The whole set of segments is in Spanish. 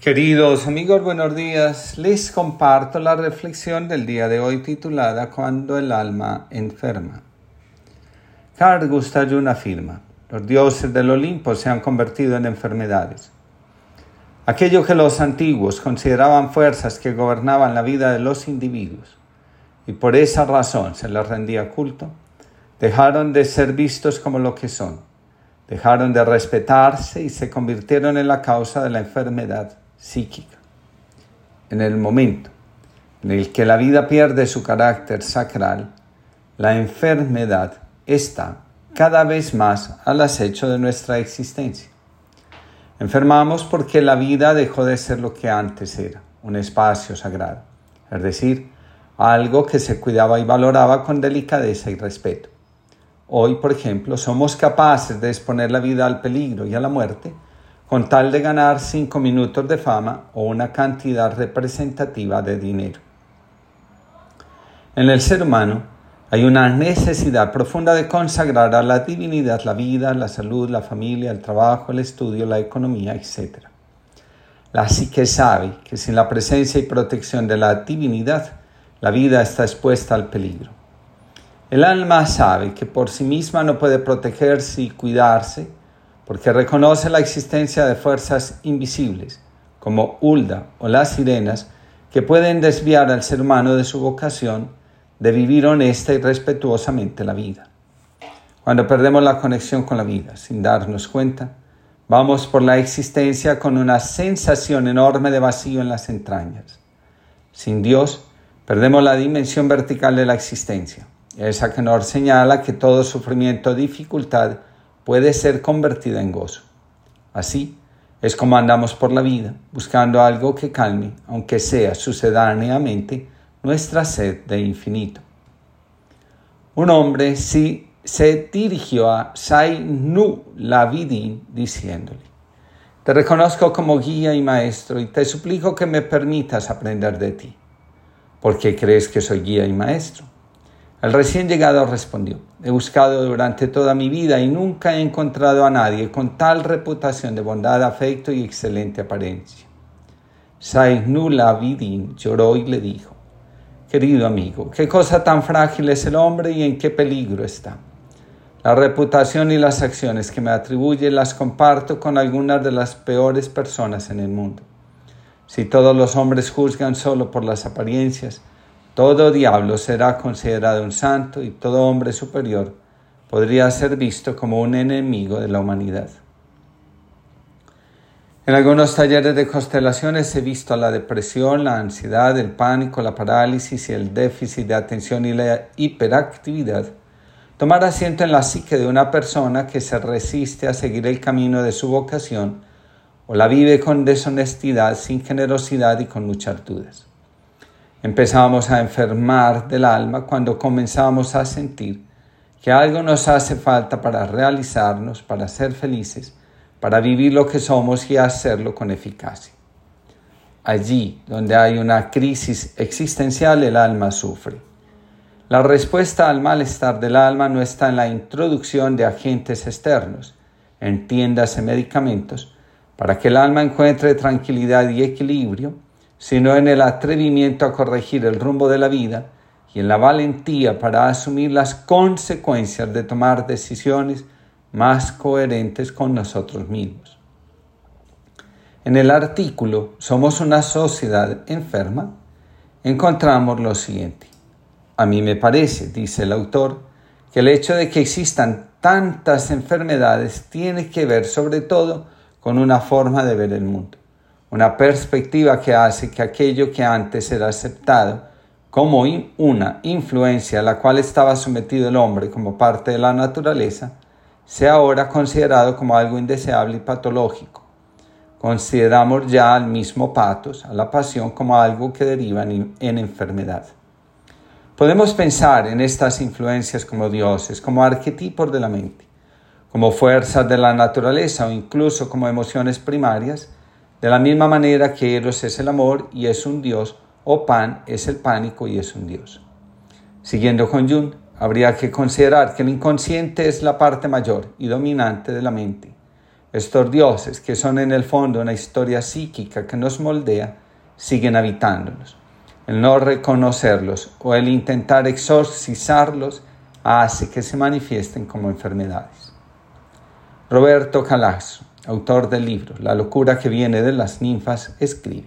Queridos amigos, buenos días. Les comparto la reflexión del día de hoy titulada Cuando el alma enferma. Carl Gustav Jung afirma, los dioses del Olimpo se han convertido en enfermedades. Aquello que los antiguos consideraban fuerzas que gobernaban la vida de los individuos y por esa razón se les rendía culto, dejaron de ser vistos como lo que son, dejaron de respetarse y se convirtieron en la causa de la enfermedad psíquica. En el momento en el que la vida pierde su carácter sacral, la enfermedad está cada vez más al acecho de nuestra existencia. Enfermamos porque la vida dejó de ser lo que antes era, un espacio sagrado, es decir, algo que se cuidaba y valoraba con delicadeza y respeto. Hoy, por ejemplo, somos capaces de exponer la vida al peligro y a la muerte con tal de ganar cinco minutos de fama o una cantidad representativa de dinero. En el ser humano hay una necesidad profunda de consagrar a la divinidad la vida, la salud, la familia, el trabajo, el estudio, la economía, etc. La psique sabe que sin la presencia y protección de la divinidad, la vida está expuesta al peligro. El alma sabe que por sí misma no puede protegerse y cuidarse porque reconoce la existencia de fuerzas invisibles, como Ulda o las sirenas, que pueden desviar al ser humano de su vocación de vivir honesta y respetuosamente la vida. Cuando perdemos la conexión con la vida sin darnos cuenta, vamos por la existencia con una sensación enorme de vacío en las entrañas. Sin Dios, perdemos la dimensión vertical de la existencia, esa que nos señala que todo sufrimiento o dificultad puede ser convertida en gozo. Así es como andamos por la vida, buscando algo que calme, aunque sea sucedáneamente, nuestra sed de infinito. Un hombre sí se dirigió a Sai Nu Lavidin diciéndole, Te reconozco como guía y maestro y te suplico que me permitas aprender de ti. ¿Por qué crees que soy guía y maestro? El recién llegado respondió, he buscado durante toda mi vida y nunca he encontrado a nadie con tal reputación de bondad, afecto y excelente apariencia. Sainula Vidin lloró y le dijo, querido amigo, qué cosa tan frágil es el hombre y en qué peligro está. La reputación y las acciones que me atribuye las comparto con algunas de las peores personas en el mundo. Si todos los hombres juzgan solo por las apariencias, todo diablo será considerado un santo y todo hombre superior podría ser visto como un enemigo de la humanidad. En algunos talleres de constelaciones he visto la depresión, la ansiedad, el pánico, la parálisis y el déficit de atención y la hiperactividad tomar asiento en la psique de una persona que se resiste a seguir el camino de su vocación o la vive con deshonestidad, sin generosidad y con muchas dudas. Empezamos a enfermar del alma cuando comenzamos a sentir que algo nos hace falta para realizarnos, para ser felices, para vivir lo que somos y hacerlo con eficacia. Allí donde hay una crisis existencial, el alma sufre. La respuesta al malestar del alma no está en la introducción de agentes externos, en tiendas y medicamentos, para que el alma encuentre tranquilidad y equilibrio, sino en el atrevimiento a corregir el rumbo de la vida y en la valentía para asumir las consecuencias de tomar decisiones más coherentes con nosotros mismos. En el artículo Somos una sociedad enferma, encontramos lo siguiente. A mí me parece, dice el autor, que el hecho de que existan tantas enfermedades tiene que ver sobre todo con una forma de ver el mundo una perspectiva que hace que aquello que antes era aceptado como una influencia a la cual estaba sometido el hombre como parte de la naturaleza, sea ahora considerado como algo indeseable y patológico. Consideramos ya al mismo patos, a la pasión, como algo que deriva en, enfermedad. Podemos pensar en estas influencias como dioses, como arquetipos de la mente, como fuerzas de la naturaleza o incluso como emociones primarias, de la misma manera que Eros es el amor y es un dios, o Pan es el pánico y es un dios. Siguiendo con Jung, habría que considerar que el inconsciente es la parte mayor y dominante de la mente, estos dioses, que son en el fondo una historia psíquica que nos moldea, siguen habitándonos. El no reconocerlos o el intentar exorcizarlos hace que se manifiesten como enfermedades. Roberto Calazo, autor del libro La locura que viene de las ninfas, escribe,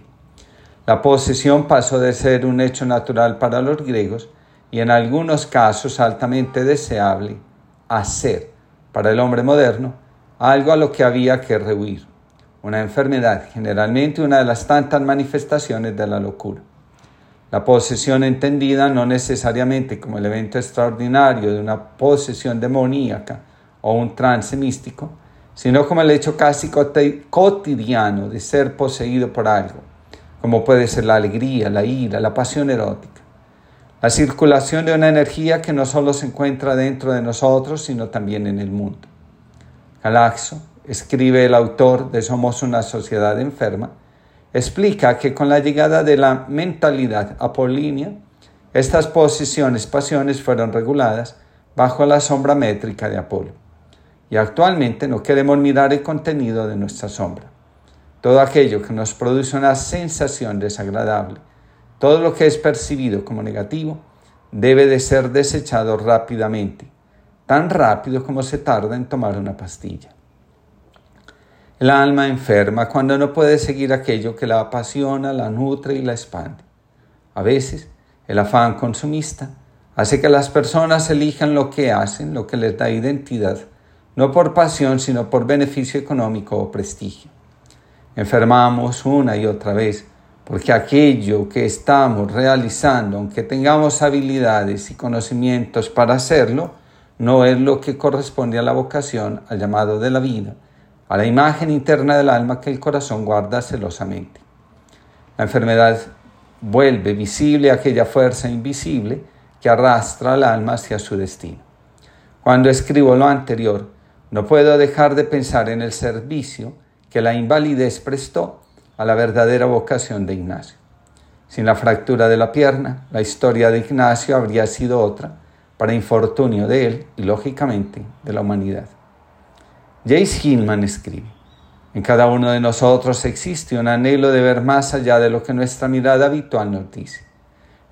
La posesión pasó de ser un hecho natural para los griegos y en algunos casos altamente deseable a ser, para el hombre moderno, algo a lo que había que rehuir, una enfermedad, generalmente una de las tantas manifestaciones de la locura. La posesión entendida no necesariamente como el evento extraordinario de una posesión demoníaca o un trance místico, sino como el hecho casi cotidiano de ser poseído por algo, como puede ser la alegría, la ira, la pasión erótica. La circulación de una energía que no solo se encuentra dentro de nosotros, sino también en el mundo. Galaxo, escribe el autor de Somos una sociedad enferma, explica que con la llegada de la mentalidad apolínea, estas posiciones, pasiones fueron reguladas bajo la sombra métrica de Apolo. Y actualmente no queremos mirar el contenido de nuestra sombra. Todo aquello que nos produce una sensación desagradable, todo lo que es percibido como negativo, debe de ser desechado rápidamente, tan rápido como se tarda en tomar una pastilla. El alma enferma cuando no puede seguir aquello que la apasiona, la nutre y la expande. A veces, el afán consumista hace que las personas elijan lo que hacen, lo que les da identidad, no por pasión, sino por beneficio económico o prestigio. Enfermamos una y otra vez porque aquello que estamos realizando, aunque tengamos habilidades y conocimientos para hacerlo, no es lo que corresponde a la vocación, al llamado de la vida, a la imagen interna del alma que el corazón guarda celosamente. La enfermedad vuelve visible aquella fuerza invisible que arrastra al alma hacia su destino. Cuando escribo lo anterior, no puedo dejar de pensar en el servicio que la invalidez prestó a la verdadera vocación de Ignacio. Sin la fractura de la pierna, la historia de Ignacio habría sido otra, para infortunio de él y, lógicamente, de la humanidad. Jace Hillman escribe, en cada uno de nosotros existe un anhelo de ver más allá de lo que nuestra mirada habitual nos dice.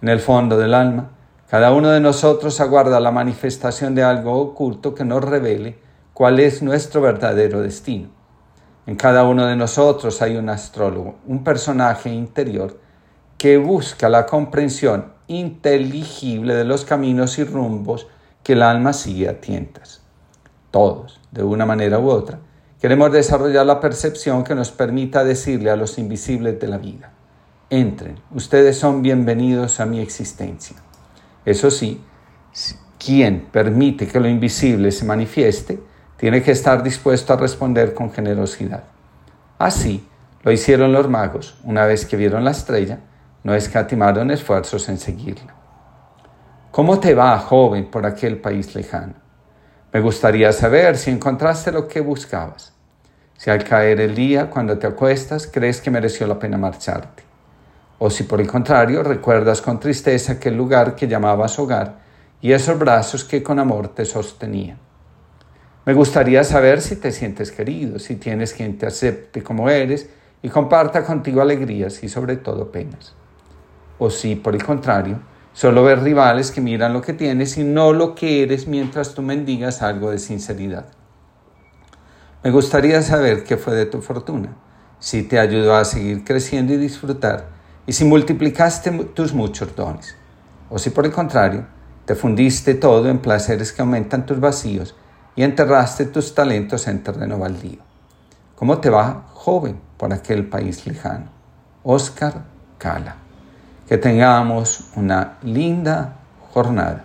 En el fondo del alma, cada uno de nosotros aguarda la manifestación de algo oculto que nos revele cuál es nuestro verdadero destino. En cada uno de nosotros hay un astrólogo, un personaje interior que busca la comprensión inteligible de los caminos y rumbos que el alma sigue a tientas. Todos, de una manera u otra, queremos desarrollar la percepción que nos permita decirle a los invisibles de la vida, entren, ustedes son bienvenidos a mi existencia. Eso sí, quien permite que lo invisible se manifieste, tiene que estar dispuesto a responder con generosidad. Así lo hicieron los magos una vez que vieron la estrella, no escatimaron esfuerzos en seguirla. ¿Cómo te va, joven, por aquel país lejano? Me gustaría saber si encontraste lo que buscabas. Si al caer el día, cuando te acuestas, crees que mereció la pena marcharte. O si por el contrario recuerdas con tristeza aquel lugar que llamabas hogar y esos brazos que con amor te sostenían. Me gustaría saber si te sientes querido, si tienes quien te acepte como eres y comparta contigo alegrías y sobre todo penas. O si, por el contrario, Solo ver rivales que miran lo que tienes y no lo que eres mientras tú mendigas algo de sinceridad. Me gustaría saber qué fue de tu fortuna, si te ayudó a seguir creciendo y disfrutar, y si multiplicaste tus muchos dones, o si por el contrario te fundiste todo en placeres que aumentan tus vacíos y enterraste tus talentos en terreno baldío. ¿Cómo te va, joven, por aquel país lejano? Oscar Cala. Que tengamos una linda jornada.